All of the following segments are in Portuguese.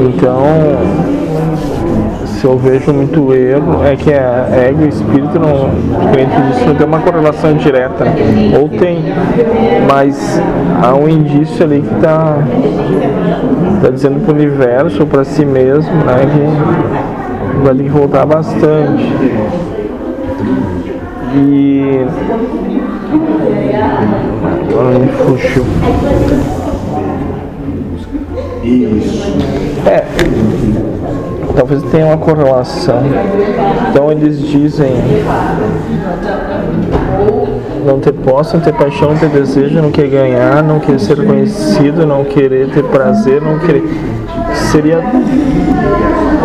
Então, se eu vejo muito erro, é que a ego e espírito não, não tem uma correlação direta. Ou tem, mas há um indício ali que está tá dizendo para o universo ou para si mesmo né, que vai que voltar bastante. E me fugiu. Isso. É. Talvez tenha uma correlação. Então eles dizem não ter posse, não ter paixão, não ter desejo, não querer ganhar, não querer ser conhecido, não querer ter prazer, não querer. Seria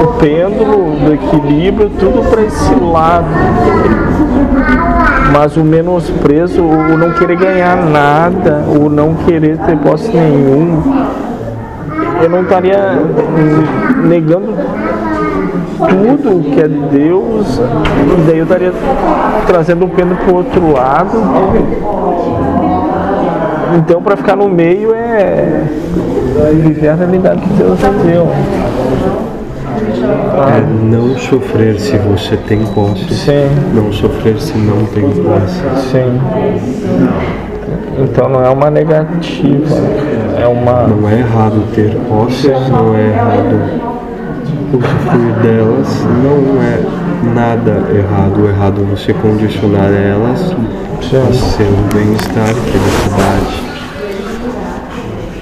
o pêndulo do equilíbrio, tudo para esse lado. Mas o menosprezo, o não querer ganhar nada, o não querer ter posse nenhum, eu não estaria negando tudo que é Deus, e daí eu estaria trazendo o pêndulo para o outro lado. Então, para ficar no meio é viver a realidade que Deus deu. Ah. É não sofrer se você tem posse. Sim. Não sofrer se não tem posse. Sim. Então não é uma negativa, é uma. Não é errado ter posse, não é errado usufruir delas, não é nada errado. O errado é você condicionar elas Sim. a seu bem-estar, felicidade.